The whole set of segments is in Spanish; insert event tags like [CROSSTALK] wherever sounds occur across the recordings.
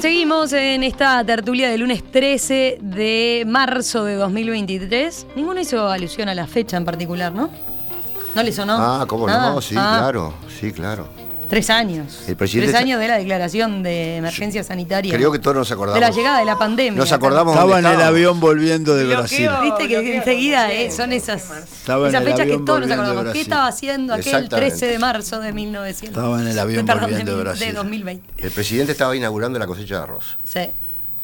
Bueno, seguimos en esta tertulia del lunes 13 de marzo de 2023. Ninguno hizo alusión a la fecha en particular, ¿no? ¿No le sonó? Ah, ¿cómo Nada. no? Sí, Ah, claro, sí, claro. Tres años. El presidente Tres años de la declaración de emergencia sanitaria. Creo que todos nos acordamos. De la llegada de la pandemia. Nos acordamos Estaba en el avión volviendo de Brasil. Bloqueo. Viste que Bloqueo, enseguida eh, son esas, esas el fechas que todos nos acordamos. ¿Qué estaba haciendo aquel Exactamente. 13 de marzo de 1900? Estaba en el avión Perdón, volviendo de de, Brasil. de 2020. El presidente estaba inaugurando la cosecha de arroz. Sí.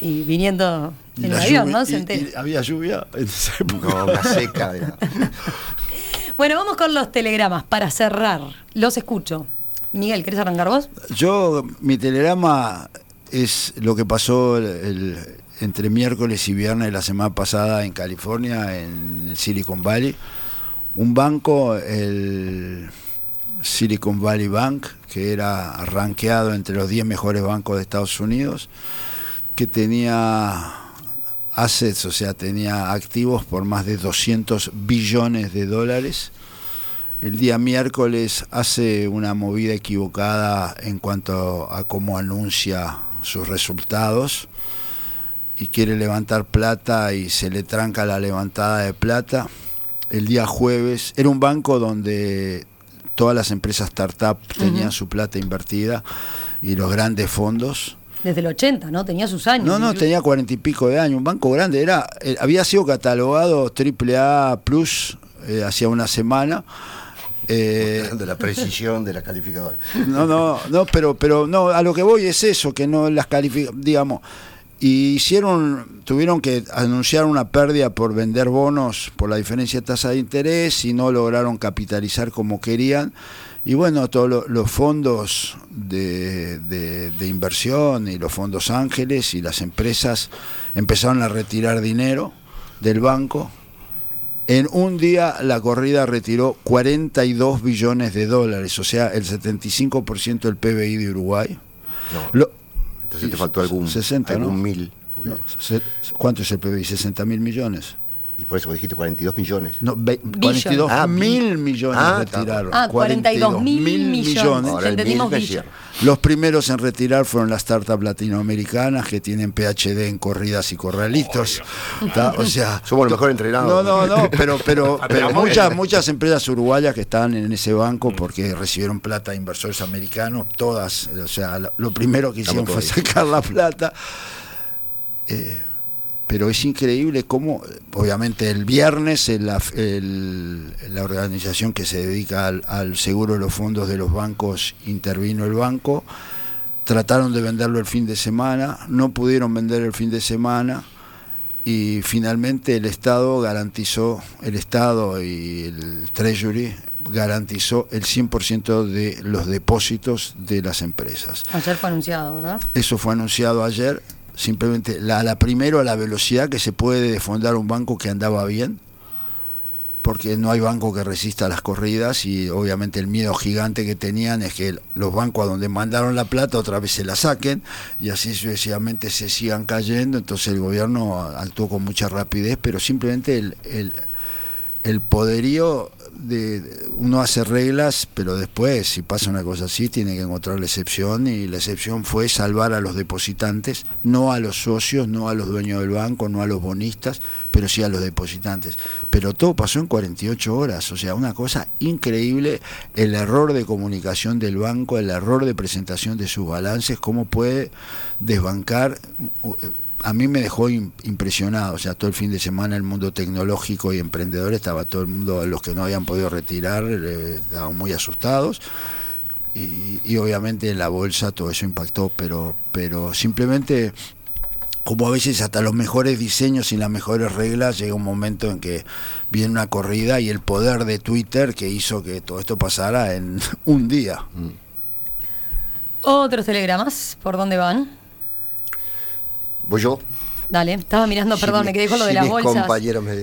Y viniendo en la un avión, lluvia- ¿no? Se y- entera. y había lluvia en esa época. No, una seca. [LAUGHS] Bueno, vamos con los telegramas para cerrar. Los escucho. Miguel, ¿querés arrancar vos? Yo, mi telegrama es lo que pasó el- entre miércoles y viernes de la semana pasada en California, en Silicon Valley. Un banco, el Silicon Valley Bank, que era rankeado entre los 10 mejores bancos de Estados Unidos, que tenía assets, o sea, tenía activos por más de 200 billones de dólares. El día miércoles hace una movida equivocada en cuanto a cómo anuncia sus resultados y quiere levantar plata y se le tranca la levantada de plata. El día jueves era un banco donde todas las empresas startup tenían su plata invertida y los grandes fondos. Desde el 80, ¿no? Tenía sus años. No, no, tenía cuarenta y pico de años, un banco grande, era, eh, había sido catalogado AAA Plus eh, hacía una semana. Eh, [LAUGHS] de la precisión de la calificadora. no, no, no, pero, pero no, a lo que voy es eso, que no las califica, digamos, y hicieron, tuvieron que anunciar una pérdida por vender bonos por la diferencia de tasa de interés y no lograron capitalizar como querían. Y bueno, todos lo- los fondos de, de- de inversión y los fondos ángeles y las empresas empezaron a retirar dinero del banco. En un día la corrida retiró 42 billones de dólares, o sea, el 75% del PBI de Uruguay. No, Lo- entonces te faltó algún, 60, algún ¿no? mil. porque- no, ¿Cuánto es el PBI? ¿60 mil millones? Y por eso vos dijiste 42 millones. No, ve- Billion. 42 Ah, mil millones Ah, retiraron. Ah, 42 mil millones. Ahora entendimos mil. Los primeros en retirar fueron las startups latinoamericanas que tienen PhD en corridas y corralitos. ¿tá? O sea, [LAUGHS] Somos los mejor entrenados. No, no, no, pero, pero, [LAUGHS] muchas, muchas empresas uruguayas que están en ese banco porque recibieron plata de inversores americanos, todas, o sea, lo, lo primero que hicieron fue sacar la plata. Eh, pero es increíble cómo, obviamente el viernes el- la, el- la organización que se dedica al, al seguro de los fondos de los bancos intervino el banco, trataron de venderlo el fin de semana, no pudieron vender el fin de semana y finalmente el Estado garantizó, el Estado y el Treasury garantizó el 100% de los depósitos de las empresas. Ayer fue anunciado, ¿verdad? Eso fue anunciado ayer, simplemente la, la primero a la velocidad que se puede defondar un banco que andaba bien, porque no hay banco que resista las corridas y obviamente el miedo gigante que tenían es que los bancos a donde mandaron la plata otra vez se la saquen y así sucesivamente se sigan cayendo, entonces el gobierno actuó con mucha rapidez, pero simplemente el, el, el poderío de uno hace reglas, pero después si pasa una cosa así tiene que encontrar la excepción y la excepción fue salvar a los depositantes, no a los socios, no a los dueños del banco, no a los bonistas, pero sí a los depositantes. Pero todo pasó en 48 horas, o sea, una cosa increíble, el error de comunicación del banco, el error de presentación de sus balances, cómo puede desbancar a mí me dejó im- impresionado, o sea, todo el fin de semana el mundo tecnológico y emprendedor estaba todo el mundo, los que no habían podido retirar, eh, estaban muy asustados. Y, y obviamente en la bolsa todo eso impactó, pero, pero simplemente como a veces hasta los mejores diseños y las mejores reglas llega un momento en que viene una corrida y el poder de Twitter que hizo que todo esto pasara en [LAUGHS] un día. Otros telegramas, ¿por dónde van? Voy yo. Dale, estaba mirando, Si perdón, me quedé con lo de las bolsas.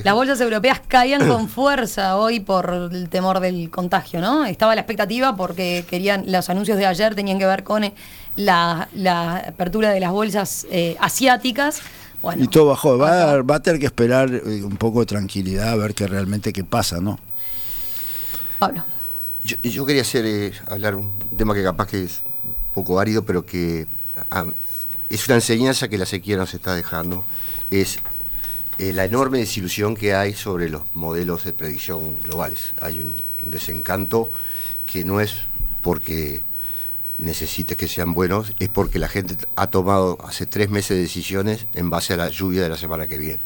Las bolsas europeas caían con fuerza hoy por el temor del contagio, ¿no? Estaba la expectativa porque querían, los anuncios de ayer tenían que ver con eh, la, la apertura de las bolsas eh, asiáticas. Bueno, y todo bajó. Va, va a tener que esperar eh, un poco de tranquilidad a ver qué realmente qué pasa, ¿no? Pablo. Yo, yo quería hacer eh, hablar un tema que capaz que es un poco árido, pero que a, es una enseñanza que la sequía nos está dejando, es eh, la enorme desilusión que hay sobre los modelos de predicción globales. Hay un, desencanto que no es porque necesite que sean buenos, es porque la gente ha tomado hace tres meses decisiones en base a la lluvia de la semana que viene.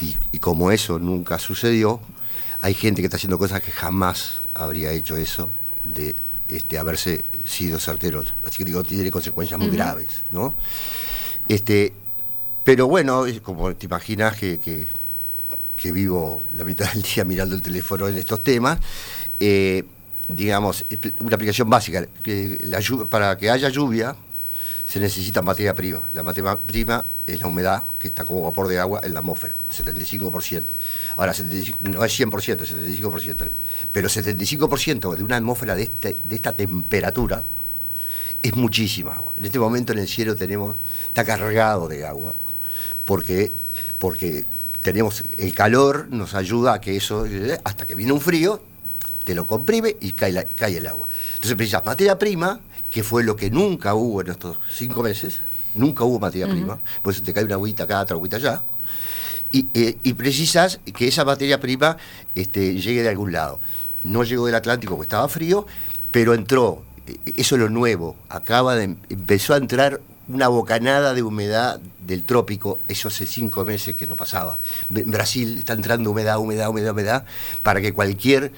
Y como eso nunca sucedió, hay gente que está haciendo cosas que jamás habría hecho eso de este, haberse sido certeros. Así que digo, tiene consecuencias muy graves, ¿no? Este, pero bueno, como te imaginas que, que, vivo la mitad del día mirando el teléfono en estos temas, eh, digamos, una aplicación básica, que la, para que haya lluvia, se necesita materia prima. La materia prima es la humedad que está como vapor de agua en la atmósfera, 75%. Ahora, no es 100%, es 75%. Pero 75% de una atmósfera de, este, de esta temperatura es muchísima agua. En este momento en el cielo tenemos, está cargado de agua, porque, porque tenemos el calor, nos ayuda a que eso, hasta que viene un frío, te lo comprime y cae, cae el agua. Entonces precisas materia prima que fue lo que nunca hubo en estos cinco meses, nunca hubo materia prima, por eso te cae una agüita acá, otra agüita allá, y, eh, y, precisas que esa materia prima este, llegue de algún lado. No llegó del Atlántico porque estaba frío, pero entró, eh, eso es lo nuevo, acaba de, empezó a entrar una bocanada de humedad del trópico, eso hace cinco meses que no pasaba. En Brasil está entrando humedad, humedad, humedad, humedad, para que cualquier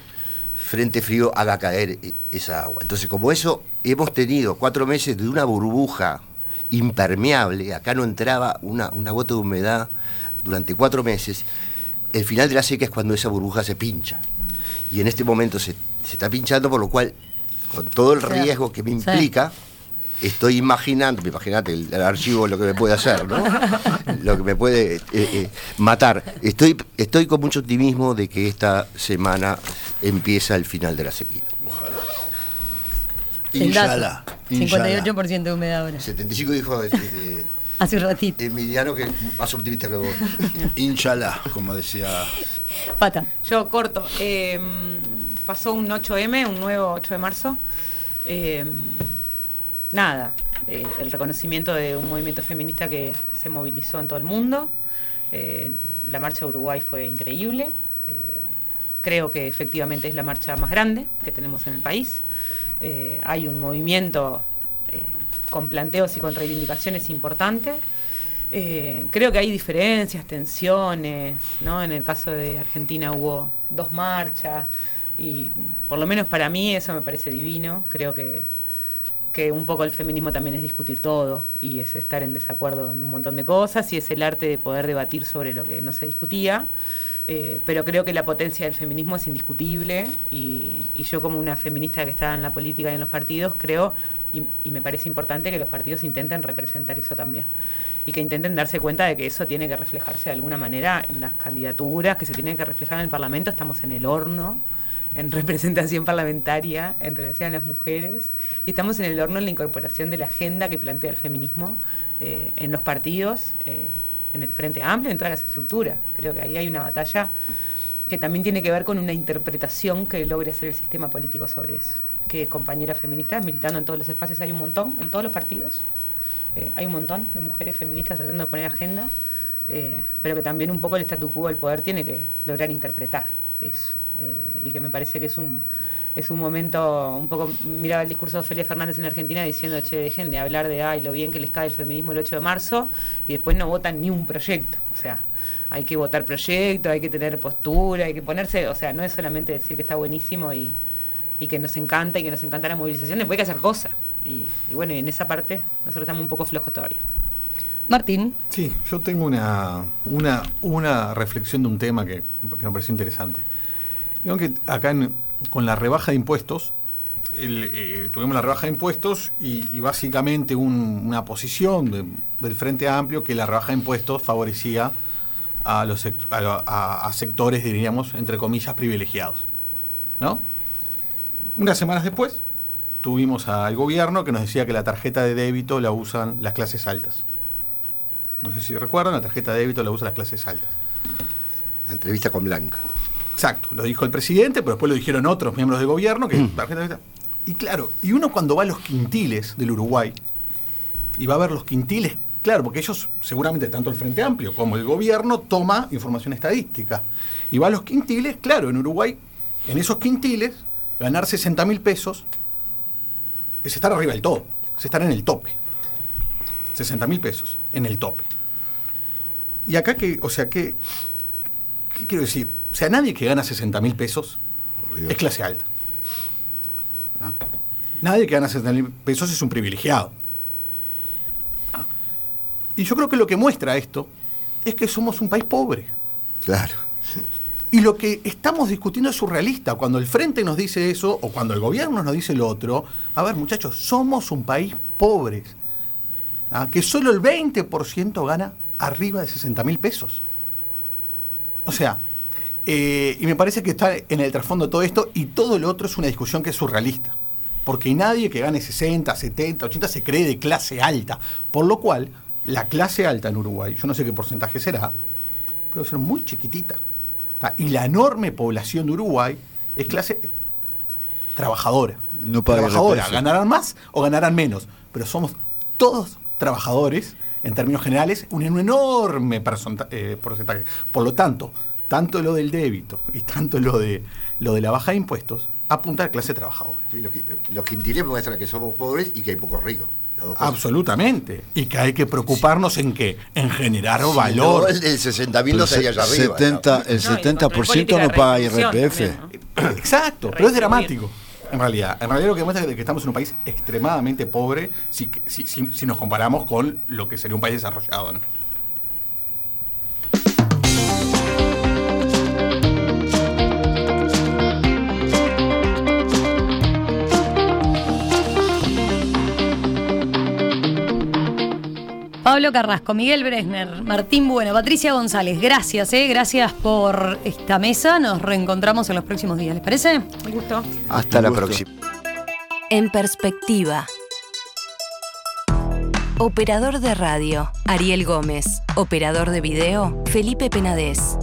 frente frío haga caer e, esa agua. Entonces, como eso, hemos tenido cuatro meses de una burbuja impermeable, acá no entraba una, una gota de humedad durante cuatro meses, el final de la seca es cuando esa burbuja se pincha. Y en este momento se, está pinchando, por lo cual, con todo el riesgo que me implica, estoy imaginando, imagínate el, el, archivo lo que me puede hacer, ¿no? lo que me puede eh, eh, matar. Estoy, estoy con mucho optimismo de que esta semana empieza el final de la sequía. Ojalá. Inshallah. 58% de humedad ahora. 75 dijo este, hace un ratito. Emiliano que más optimista que vos. [LAUGHS] Inshallah, como decía. Pata. Yo corto. Eh, pasó un 8M, un nuevo 8 de marzo. Eh, nada, eh, el reconocimiento de un movimiento feminista que se movilizó en todo el mundo. Eh, la marcha de Uruguay fue increíble. Eh, creo que efectivamente es la marcha más grande que tenemos en el país. hay un movimiento con planteos y con reivindicaciones importantes. creo que hay diferencias, tensiones, ¿no? En el caso de Argentina hubo dos marchas y por lo menos para mí eso me parece divino. Creo que que un poco el feminismo también es discutir todo y es estar en desacuerdo en un montón de cosas y es el arte de poder debatir sobre lo que no se discutía. Eh, pero creo que la potencia del feminismo es indiscutible y, yo como una feminista que está en la política y en los partidos creo y, y, me parece importante que los partidos intenten representar eso también y que intenten darse cuenta de que eso tiene que reflejarse de alguna manera en las candidaturas, que se tienen que reflejar en el Parlamento, estamos en el horno en representación parlamentaria en relación a las mujeres y estamos en el horno en la incorporación de la agenda que plantea el feminismo eh, en los partidos, eh, en el Frente Amplio, en todas las estructuras. Creo que ahí hay una batalla que también tiene que ver con una interpretación que logre hacer el sistema político sobre eso. Que compañeras feministas militando en todos los espacios hay un montón, en todos los partidos. Eh, hay un montón de mujeres feministas tratando de poner agenda, pero que también un poco el statu quo del poder tiene que lograr interpretar eso. Eh, y que me parece que es un, es un momento, un poco, miraba el discurso de Ofelia Fernández en Argentina diciendo, che, dejen de hablar de, ay, lo bien que les cae el feminismo el 8 de marzo, y después no votan ni un proyecto, o sea, hay que votar proyectos, hay que tener postura, hay que ponerse, o sea, no es solamente decir que está buenísimo y, y que nos encanta y que nos encanta la movilización, después hay que hacer cosas, y, y bueno, y en esa parte nosotros estamos un poco flojos todavía. Martín. Sí, yo tengo una, una, una reflexión de un tema que, que me pareció interesante. Digo que acá con la rebaja de impuestos, eh, tuvimos la rebaja de impuestos y, básicamente una posición del Frente Amplio que la rebaja de impuestos favorecía a, los, a, sectores, diríamos, entre comillas, privilegiados. ¿no? Unas semanas después tuvimos al gobierno que nos decía que la tarjeta de débito la usan las clases altas. No sé si recuerdan, la tarjeta de débito la usan las clases altas. La entrevista con Blanca. Exacto, lo dijo el presidente, pero después lo dijeron otros miembros del gobierno. Que, mm. y claro, y uno cuando va a los quintiles del Uruguay, y va a ver los quintiles, claro, porque ellos seguramente tanto el Frente Amplio como el gobierno toma información estadística. Y va a los quintiles, claro, en Uruguay, en esos quintiles, ganar 60 mil pesos es estar arriba del todo, es estar en el tope. 60 mil pesos, en el tope. Y acá que, o sea, que, ¿qué quiero decir? O sea, nadie que gana 60 mil pesos es clase alta. ¿Ah? Nadie que gana 60 mil pesos es un privilegiado. ¿Ah? Y yo creo que lo que muestra esto es que somos un país pobre. Claro. Y lo que estamos discutiendo es surrealista. Cuando el frente nos dice eso, o cuando el gobierno nos dice lo otro, a ver muchachos, somos un país pobre. ¿Ah? Que solo el 20% gana arriba de 60 mil pesos. O sea, eh, y me parece que está en el trasfondo todo esto y todo lo otro es una discusión que es surrealista. Porque nadie que gane 60, 70, 80 se cree de clase alta. Por lo cual, la clase alta en Uruguay, yo no sé qué porcentaje será, pero ser muy chiquitita. Y la enorme población de Uruguay es clase trabajadora. No trabajadora. Ganarán más o ganarán menos. Pero somos todos trabajadores, en términos generales, un enorme eh, porcentaje. Por lo tanto, tanto lo del débito y tanto lo de, lo de la baja de impuestos apunta a clase trabajadora. Sí, los, los quintiles muestran que somos pobres y que hay pocos ricos. Absolutamente. Y que hay que preocuparnos en qué? En generar valor. no, el del 60 mil no estaría allá arriba. 70, ¿no? el No, y contra 70% política no paga IRPF. también, ¿no? [COUGHS] Exacto, pero es dramático. En realidad, en realidad lo que demuestra es que estamos en un país extremadamente pobre si, si, si- si nos comparamos con lo que sería un país desarrollado. ¿no? Pablo Carrasco, Miguel Bresner, Martín Bueno, Patricia González, gracias, eh, gracias por esta mesa. Nos reencontramos en los próximos días, ¿les parece? Un gusto. Hasta la Un gusto. próxima. En perspectiva. Operador de radio, Ariel Gómez. Operador de video, Felipe Penades.